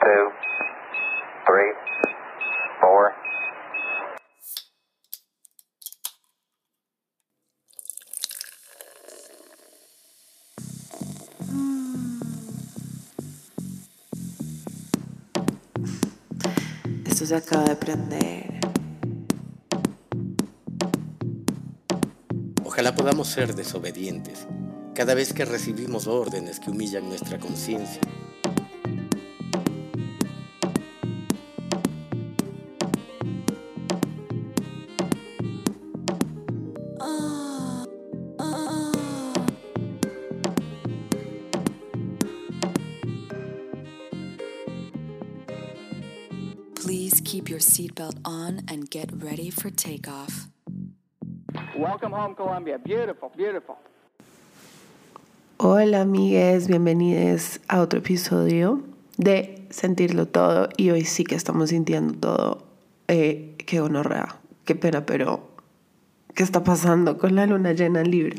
two, three, four. Esto se acaba de prender. Ojalá podamos ser desobedientes cada vez que recibimos órdenes que humillan nuestra conciencia. Seatbelt on and get ready for takeoff. Welcome home, Colombia. Beautiful, beautiful. Hola amigues, bienvenidos a otro episodio de Sentirlo Todo y hoy sí que estamos sintiendo todo. Eh, qué gonorrea, qué pena, pero ¿qué está pasando con la luna llena en Libra?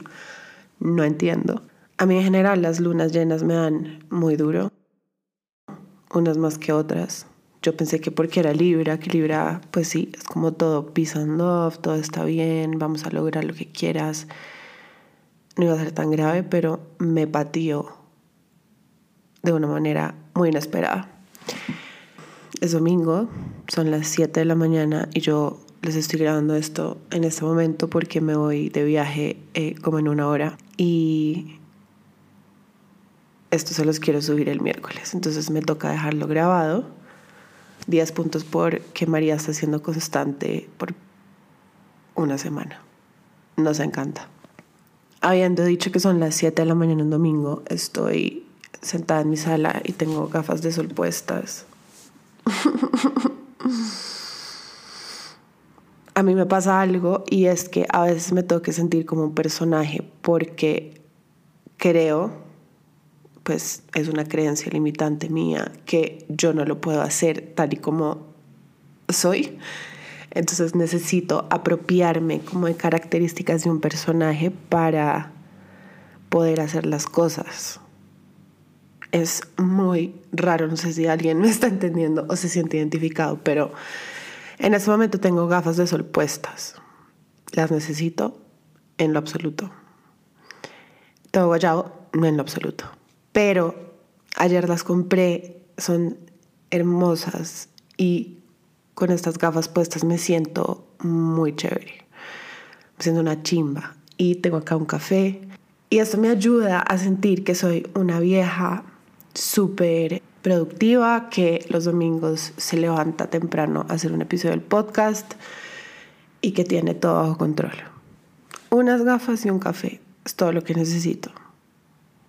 No entiendo. A mí en general las lunas llenas me dan muy duro, unas más que otras. Yo pensé que porque era Libra, que Libra, pues sí, es como todo peace todo está bien, vamos a lograr lo que quieras no iba a ser tan grave, pero me pateó de una manera muy inesperada. Es domingo, son las 7 de la mañana y yo les estoy grabando esto en este momento porque me voy de viaje eh, como en una hora y esto se los quiero subir el miércoles, entonces me toca dejarlo grabado. 10 puntos por que María está siendo constante por una semana. Nos encanta. Habiendo dicho que son las 7 de la mañana un domingo, estoy sentada en mi sala y tengo gafas de sol puestas. a mí me pasa algo y es que a veces me tengo que sentir como un personaje porque creo, pues es una creencia limitante mía, que yo no lo puedo hacer tal y como soy. Entonces necesito apropiarme como de características de un personaje para poder hacer las cosas. Es muy raro, no sé si alguien me está entendiendo o se siente identificado, pero en este momento tengo gafas de sol puestas. Las necesito en lo absoluto. Tengo guayabo, no en lo absoluto. Pero ayer las compré, son hermosas y con estas gafas puestas me siento muy chévere. Me siento una chimba. Y tengo acá un café. Y esto me ayuda a sentir que soy una vieja súper productiva, que los domingos se levanta temprano a hacer un episodio del podcast y que tiene todo bajo control. Unas gafas y un café es todo lo que necesito.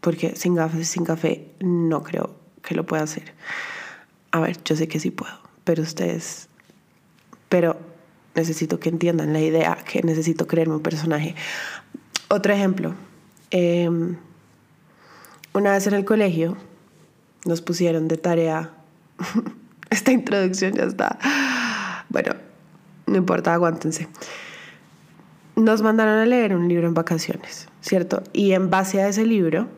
Porque sin gafas y sin café no creo que lo pueda hacer. A ver, yo sé que sí puedo, pero ustedes pero necesito que entiendan la idea, que necesito creerme un personaje. Otro ejemplo, em, una vez en el colegio nos pusieron de tarea, esta introducción ya está, bueno, no importa, aguántense. Nos mandaron a leer un libro en vacaciones, ¿cierto? Y en base a ese libro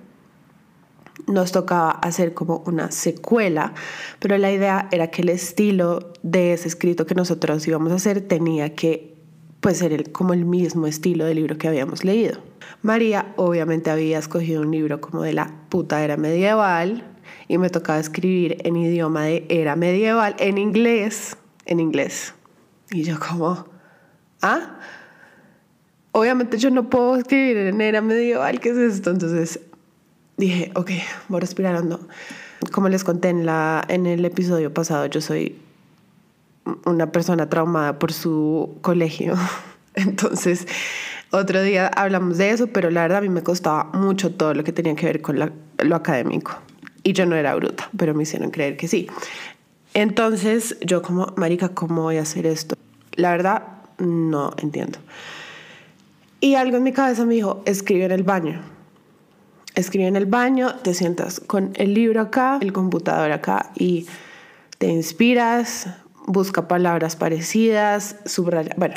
nos tocaba hacer como una secuela, pero la idea era que el estilo de ese escrito que nosotros íbamos a hacer tenía que pues ser el, como el mismo estilo del libro que habíamos leído. María obviamente había escogido un libro como de la puta era medieval y me tocaba escribir en idioma de era medieval, en inglés, en inglés. Y yo como, ¿ah? Obviamente yo no puedo escribir en era medieval, ¿qué es esto? Entonces dije, ok, voy a respirar hondo. Como les conté en, la, en el episodio pasado, yo soy una persona traumada por su colegio. Entonces, otro día hablamos de eso, pero la verdad a mí me costaba mucho todo lo que tenía que ver con lo académico. Y yo no era bruta, pero me hicieron creer que sí. Entonces, yo como, Marica, ¿cómo voy a hacer esto? La verdad, no entiendo. Y algo en mi cabeza me dijo, escribe en el baño escribe en el baño, te sientas con el libro acá, el computador acá y te inspiras, busca palabras parecidas, subraya, bueno,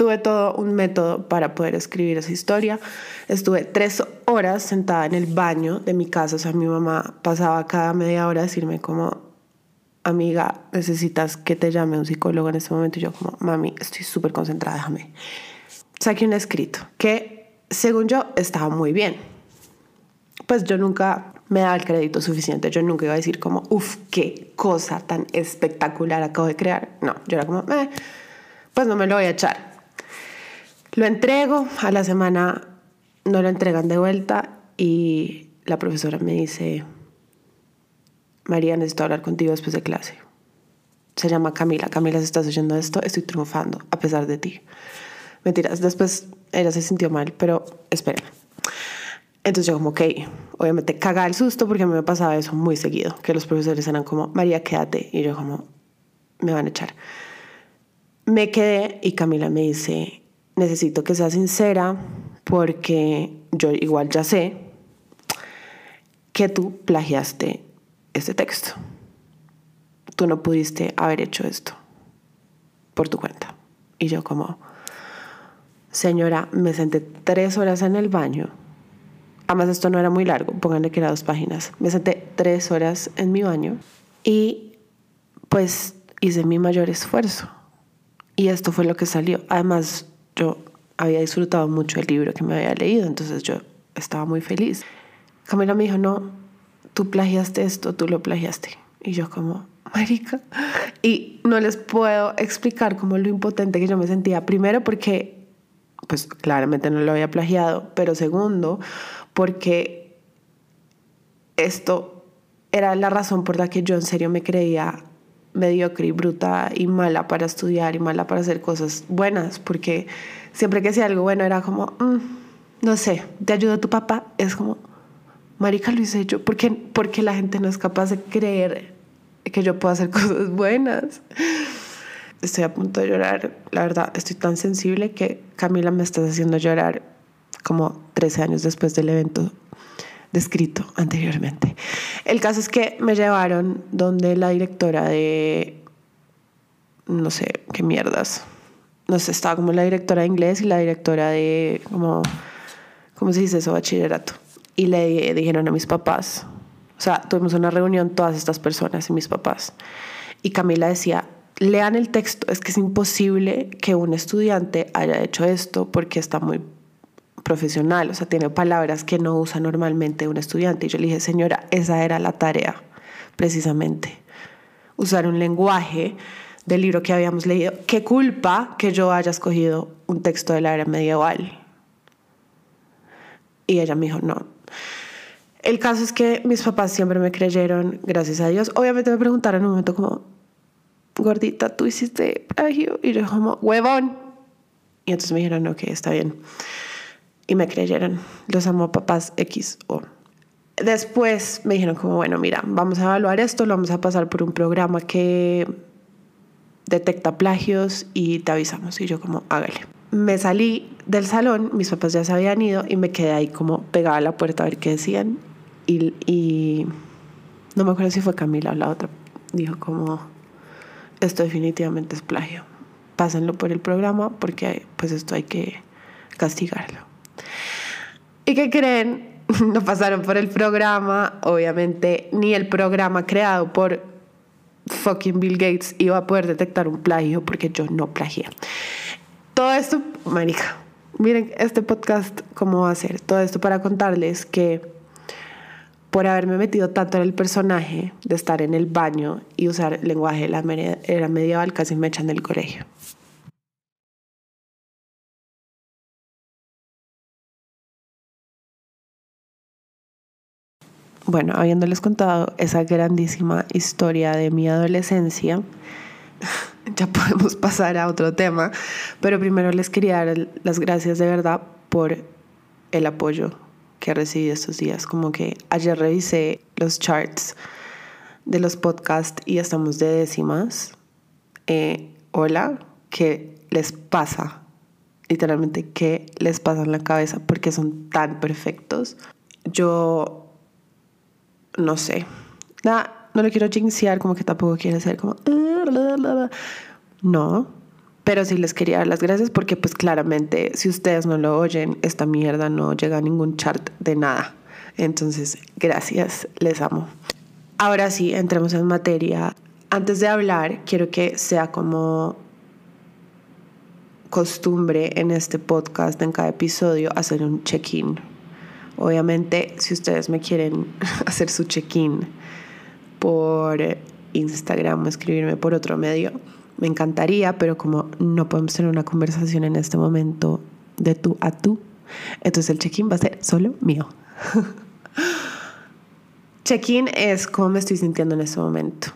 Tuve todo un método para poder escribir esa historia. Estuve tres horas sentada en el baño de mi casa. O sea, mi mamá pasaba cada media hora a decirme como, amiga, necesitas que te llame un psicólogo en este momento. Y yo como, mami, estoy súper concentrada, déjame. Saqué un escrito que, según yo, estaba muy bien. Pues yo nunca me daba el crédito suficiente. Yo nunca iba a decir como, uff, qué cosa tan espectacular acabo de crear. No, yo era como, eh, pues no me lo voy a echar. Lo entrego, a la semana no lo entregan de vuelta y la profesora me dice, María, necesito hablar contigo después de clase. Se llama Camila. Camila, si estás oyendo esto, estoy triunfando a pesar de ti. Mentiras, después ella se sintió mal, pero espera. Entonces yo como, ok, obviamente caga el susto porque a mí me pasaba eso muy seguido, que los profesores eran como, María, quédate. Y yo como, me van a echar. Me quedé y Camila me dice, necesito que seas sincera porque yo igual ya sé que tú plagiaste este texto. Tú no pudiste haber hecho esto por tu cuenta. Y yo como, señora, me senté tres horas en el baño. Además, esto no era muy largo, pónganle que era dos páginas. Me senté tres horas en mi baño y pues hice mi mayor esfuerzo. Y esto fue lo que salió. Además, yo había disfrutado mucho el libro que me había leído, entonces yo estaba muy feliz. Camila me dijo, no, tú plagiaste esto, tú lo plagiaste. Y yo como, marica. Y no les puedo explicar como lo impotente que yo me sentía. Primero porque, pues claramente no lo había plagiado, pero segundo, porque esto era la razón por la que yo en serio me creía mediocre y bruta y mala para estudiar y mala para hacer cosas buenas, porque siempre que hacía algo bueno era como, mm, no sé, te ayuda tu papá, es como, marica, lo hice yo, ¿por qué, porque la gente no es capaz de creer que yo puedo hacer cosas buenas? Estoy a punto de llorar, la verdad, estoy tan sensible que Camila me está haciendo llorar como 13 años después del evento descrito anteriormente. El caso es que me llevaron donde la directora de, no sé, qué mierdas, no sé, estaba como la directora de inglés y la directora de, como, ¿cómo se dice eso? Bachillerato. Y le dijeron a mis papás, o sea, tuvimos una reunión todas estas personas y mis papás. Y Camila decía, lean el texto, es que es imposible que un estudiante haya hecho esto porque está muy profesional, o sea, tiene palabras que no usa normalmente un estudiante. Y yo le dije, señora, esa era la tarea, precisamente. Usar un lenguaje del libro que habíamos leído. ¿Qué culpa que yo haya escogido un texto de la era medieval? Y ella me dijo, no. El caso es que mis papás siempre me creyeron, gracias a Dios. Obviamente me preguntaron en un momento como, gordita, tú hiciste plagio. Y yo como, huevón. Y entonces me dijeron, ok, está bien y me creyeron. Los amo papás X o. Después me dijeron como, bueno, mira, vamos a evaluar esto, lo vamos a pasar por un programa que detecta plagios y te avisamos. Y yo como, hágale. Me salí del salón, mis papás ya se habían ido y me quedé ahí como pegada a la puerta a ver qué decían. Y, y no me acuerdo si fue Camila o la otra. Dijo como, esto definitivamente es plagio. Pásenlo por el programa porque pues esto hay que castigarlo. ¿Y qué creen? No pasaron por el programa, obviamente, ni el programa creado por fucking Bill Gates iba a poder detectar un plagio porque yo no plagié. Todo esto, marica, miren este podcast cómo va a ser. Todo esto para contarles que por haberme metido tanto en el personaje de estar en el baño y usar lenguaje de la era medieval, casi me echan del colegio. Bueno, habiéndoles contado esa grandísima historia de mi adolescencia, ya podemos pasar a otro tema, pero primero les quería dar las gracias de verdad por el apoyo que recibí estos días. Como que ayer revisé los charts de los podcasts y estamos de décimas. Eh, hola, ¿qué les pasa? Literalmente, ¿qué les pasa en la cabeza? Porque son tan perfectos. Yo no sé. no le quiero jinxear, como que tampoco quiere ser como. No. Pero sí les quería dar las gracias porque pues claramente si ustedes no lo oyen, esta mierda no llega a ningún chart de nada. Entonces, gracias, les amo. Ahora sí, entremos en materia. Antes de hablar, quiero que sea como costumbre en este podcast, en cada episodio, hacer un check-in. Obviamente, si ustedes me quieren hacer su check-in por Instagram o escribirme por otro medio, me encantaría, pero como no podemos tener una conversación en este momento de tú a tú, entonces el check-in va a ser solo mío. check-in es cómo me estoy sintiendo en este momento,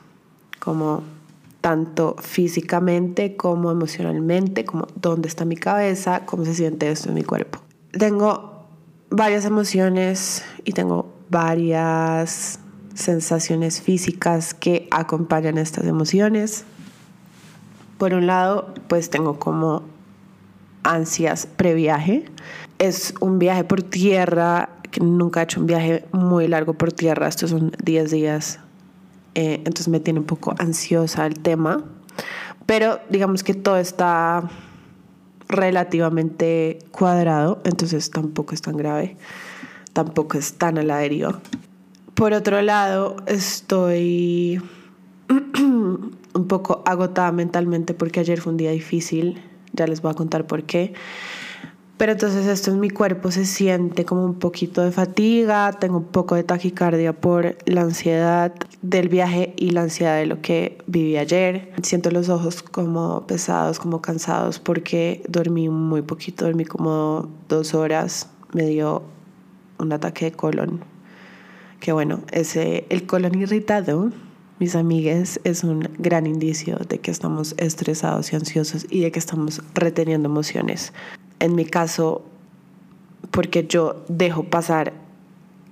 como tanto físicamente como emocionalmente, como dónde está mi cabeza, cómo se siente esto en mi cuerpo. Tengo varias emociones y tengo varias sensaciones físicas que acompañan estas emociones. Por un lado, pues tengo como ansias previaje. Es un viaje por tierra, nunca he hecho un viaje muy largo por tierra, estos son 10 días, eh, entonces me tiene un poco ansiosa el tema, pero digamos que todo está relativamente cuadrado, entonces tampoco es tan grave, tampoco es tan al aéreo. Por otro lado, estoy un poco agotada mentalmente porque ayer fue un día difícil, ya les voy a contar por qué. Pero entonces esto en mi cuerpo se siente como un poquito de fatiga, tengo un poco de taquicardia por la ansiedad del viaje y la ansiedad de lo que viví ayer. Siento los ojos como pesados, como cansados porque dormí muy poquito, dormí como dos horas, me dio un ataque de colon. Que bueno, ese, el colon irritado mis amigues, es un gran indicio de que estamos estresados y ansiosos y de que estamos reteniendo emociones. En mi caso, porque yo dejo pasar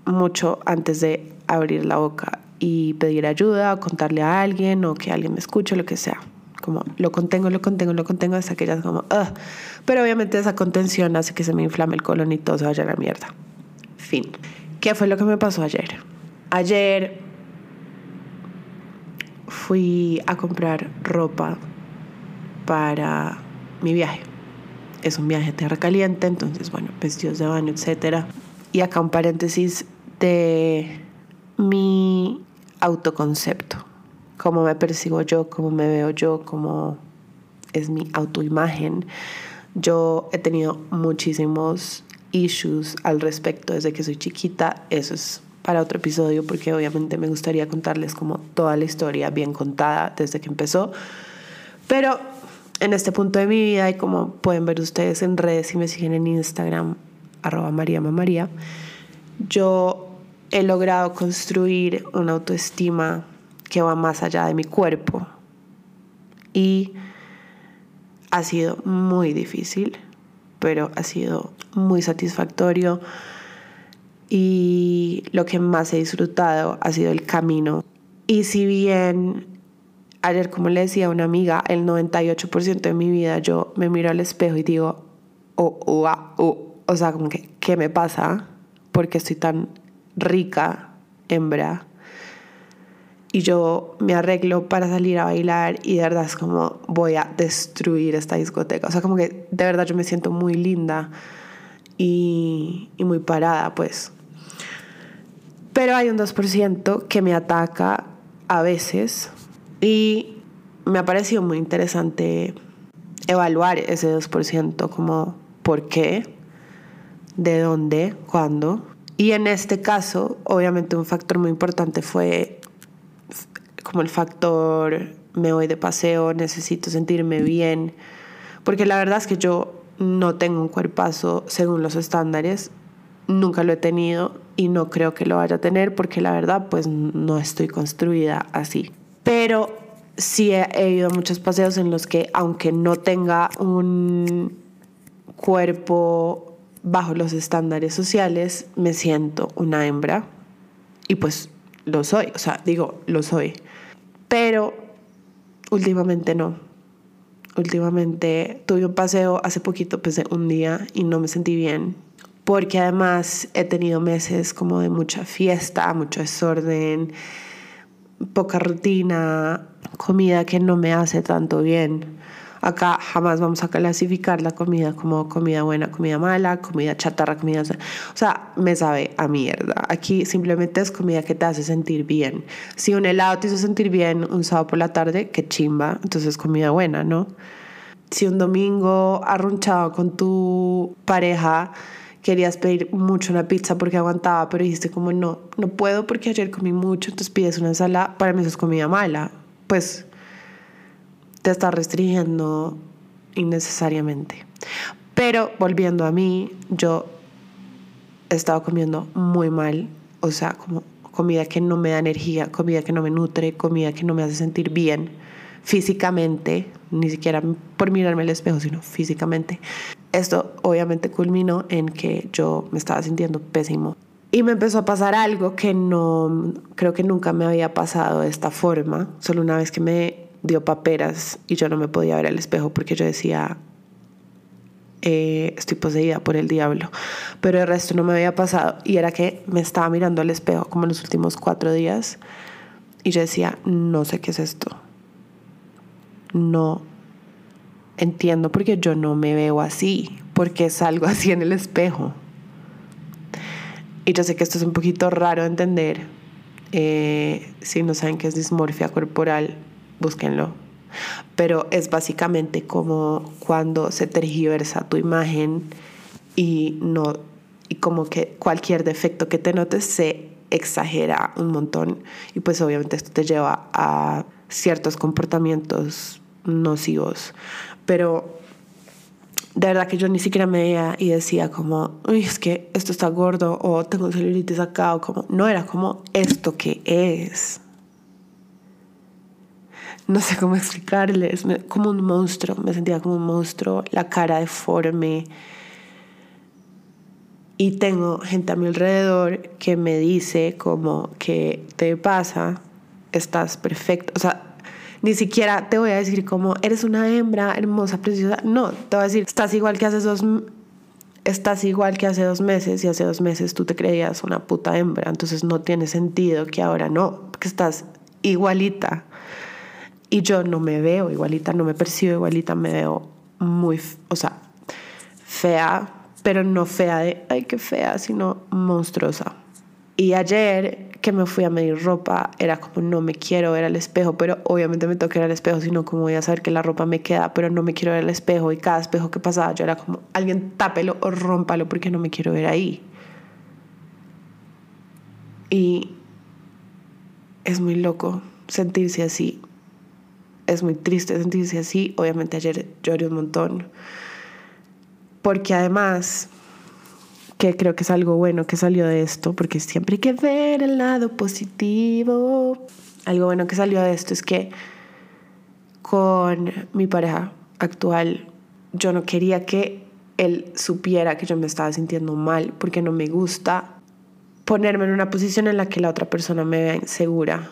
mucho antes de abrir la boca y pedir ayuda o contarle a alguien o que alguien me escuche, lo que sea. Como lo contengo, lo contengo, lo contengo hasta que ya es como, Ugh. pero obviamente esa contención hace que se me inflame el colon y todo se vaya a la mierda. Fin. ¿Qué fue lo que me pasó ayer? Ayer fui a comprar ropa para mi viaje. Es un viaje a tierra caliente, entonces, bueno, vestidos de baño, etc. Y acá un paréntesis de mi autoconcepto. Cómo me percibo yo, cómo me veo yo, cómo es mi autoimagen. Yo he tenido muchísimos issues al respecto desde que soy chiquita. Eso es para otro episodio porque obviamente me gustaría contarles como toda la historia bien contada desde que empezó. Pero en este punto de mi vida y como pueden ver ustedes en redes si me siguen en Instagram, arroba yo he logrado construir una autoestima que va más allá de mi cuerpo. Y ha sido muy difícil, pero ha sido muy satisfactorio y lo que más he disfrutado ha sido el camino. Y si bien ayer, como le decía a una amiga, el 98% de mi vida yo me miro al espejo y digo, oh, oh, ah, oh, o sea, como que, ¿qué me pasa? Porque estoy tan rica, hembra. Y yo me arreglo para salir a bailar y de verdad es como voy a destruir esta discoteca. O sea, como que de verdad yo me siento muy linda y, y muy parada, pues. Pero hay un 2% que me ataca a veces y me ha parecido muy interesante evaluar ese 2% como por qué, de dónde, cuándo. Y en este caso, obviamente un factor muy importante fue como el factor me voy de paseo, necesito sentirme bien, porque la verdad es que yo no tengo un cuerpazo según los estándares, nunca lo he tenido y no creo que lo vaya a tener porque la verdad pues no estoy construida así. Pero sí he, ido a muchos paseos en los que aunque no tenga un cuerpo bajo los estándares sociales, me siento una hembra y pues lo soy, o sea, digo, lo soy. Pero últimamente no. Últimamente tuve un paseo hace poquito, pesé un día y no me sentí bien porque además he tenido meses como de mucha fiesta, mucho desorden, poca rutina, comida que no me hace tanto bien. Acá jamás vamos a clasificar la comida como comida buena, comida mala, comida chatarra, comida... O sea, me sabe a mierda. Aquí simplemente es comida que te hace sentir bien. Si un helado te hizo sentir bien un sábado por la tarde, qué chimba. Entonces es comida buena, ¿no? Si un domingo arrunchado con tu pareja querías pedir mucho una pizza porque aguantaba, pero dijiste como no, no puedo porque ayer comí mucho, entonces pides una ensalada, para mí es comida mala. Pues te está restringiendo innecesariamente. Pero volviendo a mí, yo he estado comiendo muy mal, o sea, como comida que no me da energía, comida que no me nutre, comida que no me hace sentir bien físicamente, ni siquiera por mirarme al espejo, sino físicamente. Esto obviamente culminó en que yo me estaba sintiendo pésimo. Y me empezó a pasar algo que no, creo que nunca me había pasado de esta forma. Solo una vez que me dio paperas y yo no me podía ver al espejo porque yo decía, eh, estoy poseída por el diablo. Pero el resto no me había pasado y era que me estaba mirando al espejo como en los últimos cuatro días y yo decía, no sé qué es esto. No entiendo porque yo no me veo así, porque salgo así en el espejo. Y yo sé que esto es un poquito raro de entender. Eh, si no saben qué es dismorfia corporal, búsquenlo. Pero es básicamente como cuando se tergiversa tu imagen y no y como que cualquier defecto que te notes se exagera un montón y pues obviamente esto te lleva a ciertos comportamientos nocivos. Pero de verdad que yo ni siquiera me veía y decía como, uy, es que esto está gordo o tengo celulitis acá o como, no era como esto que es no sé cómo explicarles, como un monstruo, me sentía como un monstruo, la cara deforme. Y tengo gente a mi alrededor que me dice como que te pasa, estás perfecto, o sea, ni siquiera te voy a decir como eres una hembra hermosa, preciosa, no, te voy a decir, estás igual que hace dos estás igual que hace dos meses y hace dos meses tú te creías una puta hembra, entonces no tiene sentido que ahora no, porque estás igualita. Y yo no me veo igualita, no me percibo igualita, me veo muy, o sea, fea, pero no fea de, ay, qué fea, sino monstruosa. Y ayer que me fui a medir ropa, era como no me quiero ver al espejo, pero obviamente me toca ver al espejo, sino como voy a saber que la ropa me queda, pero no me quiero ver al espejo. Y cada espejo que pasaba, yo era como alguien tápelo o rómpalo porque no me quiero ver ahí. Y es muy loco sentirse así es muy triste sentirse así. Obviamente ayer lloré un montón. Porque además, que creo que es algo bueno que salió de esto, porque siempre hay que ver el lado positivo. Algo bueno que salió de esto es que con mi pareja actual, yo no quería que él supiera que yo me estaba sintiendo mal, porque no me gusta ponerme en una posición en la que la otra persona me vea insegura.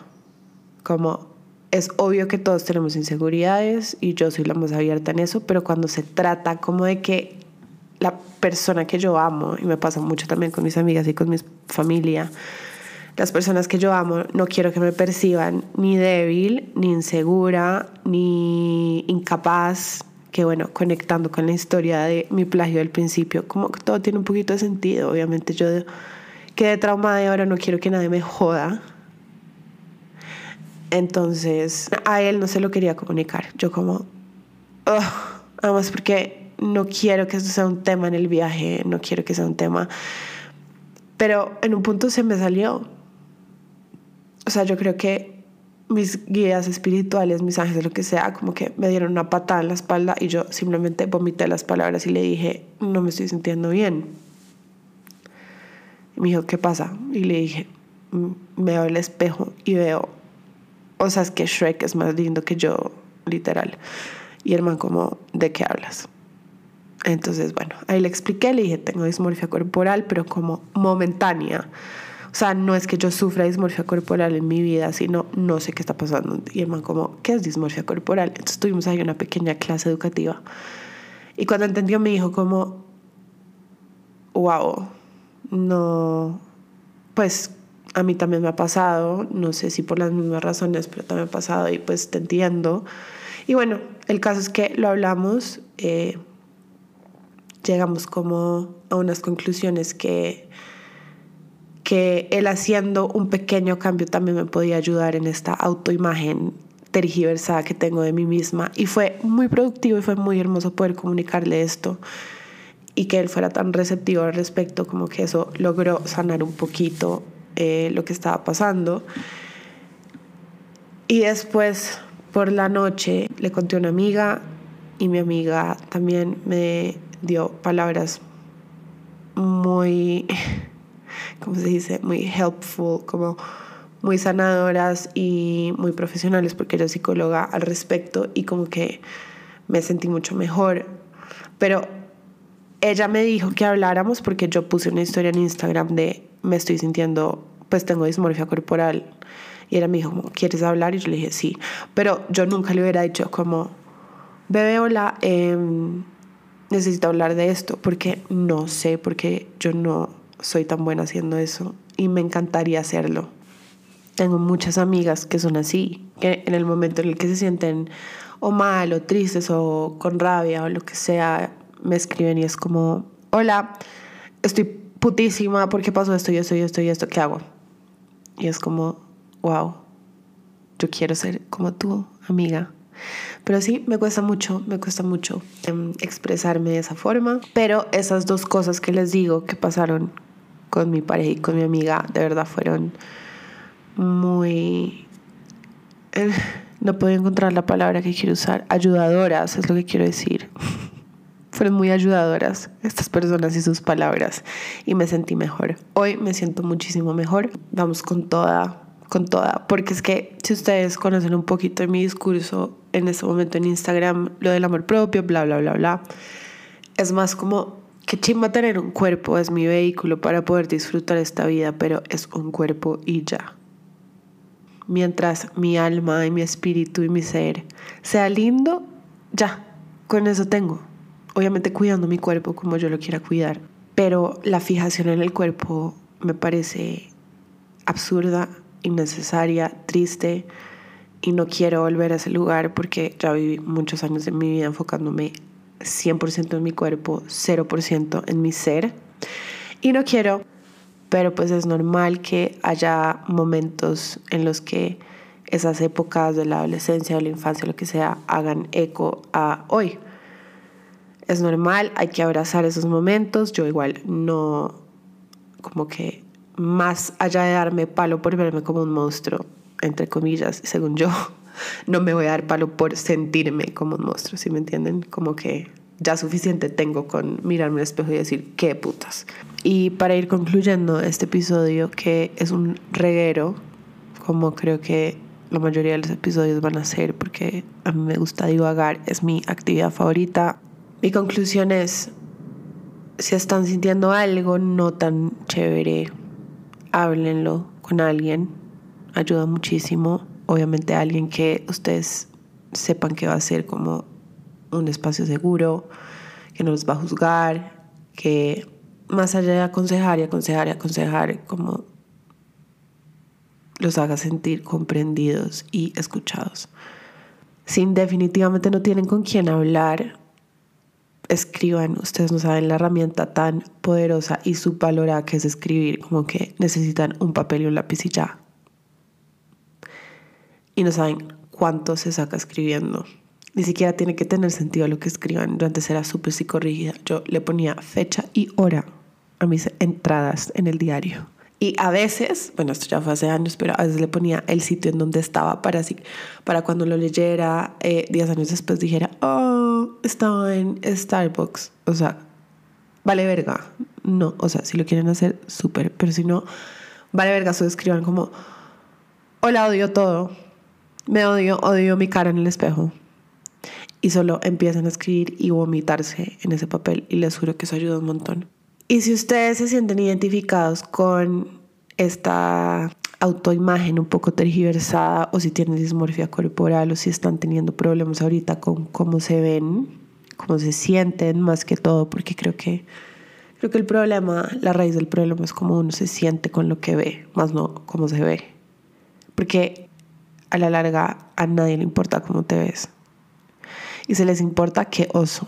Como es obvio que todos tenemos inseguridades y yo soy la más abierta en eso, pero cuando se trata como de que la persona que yo amo, y me pasa mucho también con mis amigas y con mi familia, las personas que yo amo no quiero que me perciban ni débil, ni insegura, ni incapaz, que bueno, conectando con la historia de mi plagio del principio, como que todo tiene un poquito de sentido, obviamente. Yo quedé traumada y ahora no quiero que nadie me joda, entonces a él no se lo quería comunicar. Yo como, además porque no quiero que esto sea un tema en el viaje, no quiero que sea un tema. Pero en un punto se me salió. O sea, yo creo que mis guías espirituales, mis ángeles, lo que sea, como que me dieron una patada en la espalda y yo simplemente vomité las palabras y le dije, no me estoy sintiendo bien. Y me dijo, ¿qué pasa? Y le dije, mm, me veo el espejo y veo o sea, es que Shrek es más lindo que yo, literal. Y el man como, ¿de qué hablas? Entonces, bueno, ahí le expliqué, le dije, tengo dismorfia corporal, pero como momentánea. O sea, no es que yo sufra dismorfia corporal en mi vida, sino no sé qué está pasando. Y el man como, ¿qué es dismorfia corporal? Entonces tuvimos ahí una pequeña clase educativa. Y cuando entendió me dijo como, wow, no, pues a mí también me ha pasado, no sé si por las mismas razones, pero también me ha pasado y pues te entiendo. Y bueno, el caso es que lo hablamos, eh, llegamos como a unas conclusiones que, que él haciendo un pequeño cambio también me podía ayudar en esta autoimagen tergiversada que tengo de mí misma. Y fue muy productivo y fue muy hermoso poder comunicarle esto y que él fuera tan receptivo al respecto, como que eso logró sanar un poquito eh, lo que estaba pasando. Y después, por la noche, le conté a una amiga y mi amiga también me dio palabras muy, ¿cómo se dice? Muy helpful, como muy sanadoras y muy profesionales porque era psicóloga al respecto y como que me sentí mucho mejor. Pero ella me dijo que habláramos porque yo puse una historia en Instagram de me estoy sintiendo, pues tengo dismorfia corporal. Y ella me dijo, ¿quieres hablar? Y yo le dije, sí. Pero yo nunca le hubiera dicho como, bebé, hola, em, necesito hablar de esto, porque no sé, porque yo no soy tan buena haciendo eso y me encantaría hacerlo. Tengo muchas amigas que son así, que en el momento en el que se sienten o mal o tristes o con rabia o lo que sea, me escriben y es como, hola, estoy putísima porque pasó esto y esto y esto y esto, ¿qué hago? Y es como, wow, yo quiero ser como tú, amiga. Pero sí, me cuesta mucho, me cuesta mucho em, expresarme de esa forma. Pero esas dos cosas que les digo que pasaron con mi pareja y con mi amiga, de verdad fueron muy... Eh, no puedo encontrar la palabra que quiero usar. Ayudadoras es lo que quiero decir. fueron muy ayudadoras estas personas y sus palabras y me sentí mejor. Hoy me siento muchísimo mejor. Vamos con toda, con toda, porque es que si ustedes conocen un poquito de mi discurso en este momento en Instagram, lo del amor propio, bla, bla, bla, bla, es más como que chimba tener un cuerpo, es mi vehículo para poder disfrutar esta vida, pero es un cuerpo y ya. Mientras mi alma y mi espíritu y mi ser sea lindo, ya, con eso tengo obviamente cuidando mi cuerpo como yo lo quiera cuidar, pero la fijación en el cuerpo me parece absurda, innecesaria, triste y no quiero volver a ese lugar porque ya viví muchos años de mi vida enfocándome 100% en mi cuerpo, 0% en mi ser y no quiero, pero pues es normal que haya momentos en los que esas épocas de la adolescencia, de la infancia, lo que sea, hagan eco a hoy es normal, hay que abrazar esos momentos. Yo igual no, como que más allá de darme palo por verme como un monstruo, entre comillas, según yo, no me voy a dar palo por sentirme como un monstruo, ¿sí me entienden? Como que ya suficiente tengo con mirarme al espejo y decir, qué putas. Y para ir concluyendo este episodio, que es un reguero, como creo que la mayoría de los episodios van a ser, porque a mí me gusta divagar, es mi actividad favorita. Mi conclusión es, si están sintiendo algo no tan chévere, háblenlo con alguien, ayuda muchísimo. Obviamente alguien que ustedes sepan que va a ser como un espacio seguro, que no los va a juzgar, que más allá de aconsejar y aconsejar y aconsejar, como los haga sentir comprendidos y escuchados. Si definitivamente no tienen con quién hablar, escriban, ustedes no saben la herramienta tan poderosa y subvalorada que es escribir, como que necesitan un papel y un lápiz y ya. Y no saben cuánto se saca escribiendo. Ni siquiera tiene que tener sentido lo que escriban. Yo antes era súper psicorrígida. Yo le ponía fecha y hora a mis entradas en el diario. Y a veces, bueno, esto ya fue hace años, pero a veces le ponía el sitio en donde estaba para, así, para cuando lo leyera, eh, diez años después dijera, oh, estaba en Starbucks. O sea, vale verga. No, o sea, si lo quieren hacer, súper. Pero si no, vale verga, solo escriban como, hola, odio todo. Me odio, odio mi cara en el espejo. Y solo empiezan a escribir y vomitarse en ese papel. Y les juro que eso ayuda un montón. Y si ustedes se sienten identificados con esta autoimagen un poco tergiversada o si tienen dismorfia corporal o si están teniendo problemas ahorita con cómo se ven, cómo se sienten más que todo, porque creo que Creo que el problema, la raíz del problema es cómo uno se siente con lo que ve, más no cómo se ve. Porque a la larga a nadie le importa cómo te ves. Y se les importa qué oso.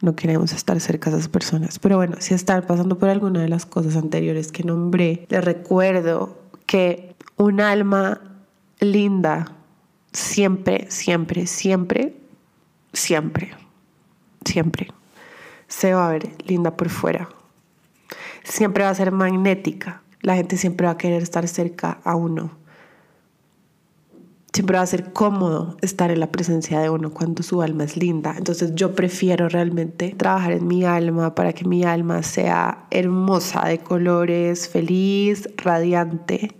No queremos estar cerca de esas personas. Pero bueno, si están pasando por alguna de las cosas anteriores que nombré, les recuerdo que un alma linda siempre, siempre, siempre, siempre, siempre se va a ver linda por fuera. Siempre va a ser magnética. La gente siempre va a querer estar cerca a uno. Siempre va a ser cómodo estar en la presencia de uno cuando su alma es linda. Entonces yo prefiero realmente trabajar en mi alma para que mi alma sea hermosa, de colores, feliz, radiante.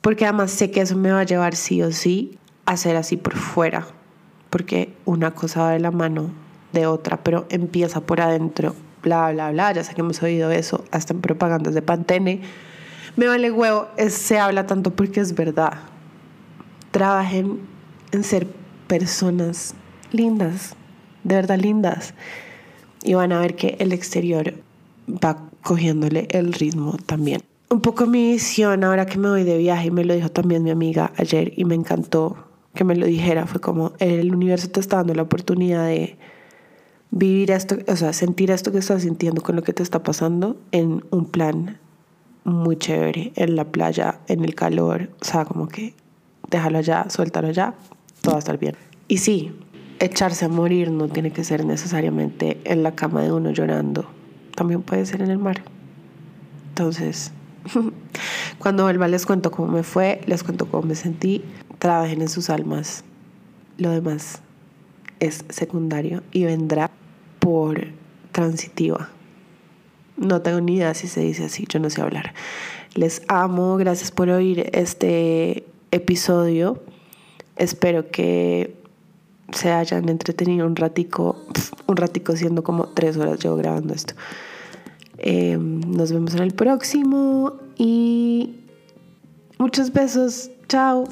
Porque además sé que eso me va a llevar sí o sí a ser así por fuera. Porque una cosa va de la mano de otra, pero empieza por adentro, bla, bla, bla. Ya sé que hemos oído eso hasta en propagandas de Pantene. Me vale huevo, se habla tanto porque es verdad. Trabajen en ser personas lindas, de verdad lindas. Y van a ver que el exterior va cogiéndole el ritmo también. Un poco mi visión ahora que me voy de viaje, me lo dijo también mi amiga ayer y me encantó que me lo dijera, fue como el universo te está dando la oportunidad de vivir esto, o sea, sentir esto que estás sintiendo con lo que te está pasando en un plan muy chévere, en la playa, en el calor, o sea, como que déjalo allá, suéltalo allá, todo va a estar bien. Y sí, echarse a morir no tiene que ser necesariamente en la cama de uno llorando, también puede ser en el mar. Entonces, cuando vuelva les cuento cómo me fue, les cuento cómo me sentí, trabajen en sus almas, lo demás es secundario y vendrá por transitiva. No tengo ni idea si se dice así, yo no sé hablar. Les amo, gracias por oír este episodio. Espero que se hayan entretenido un ratico, un ratico siendo como tres horas yo grabando esto. Em, nos vemos en el próximo y muchos besos. Chao.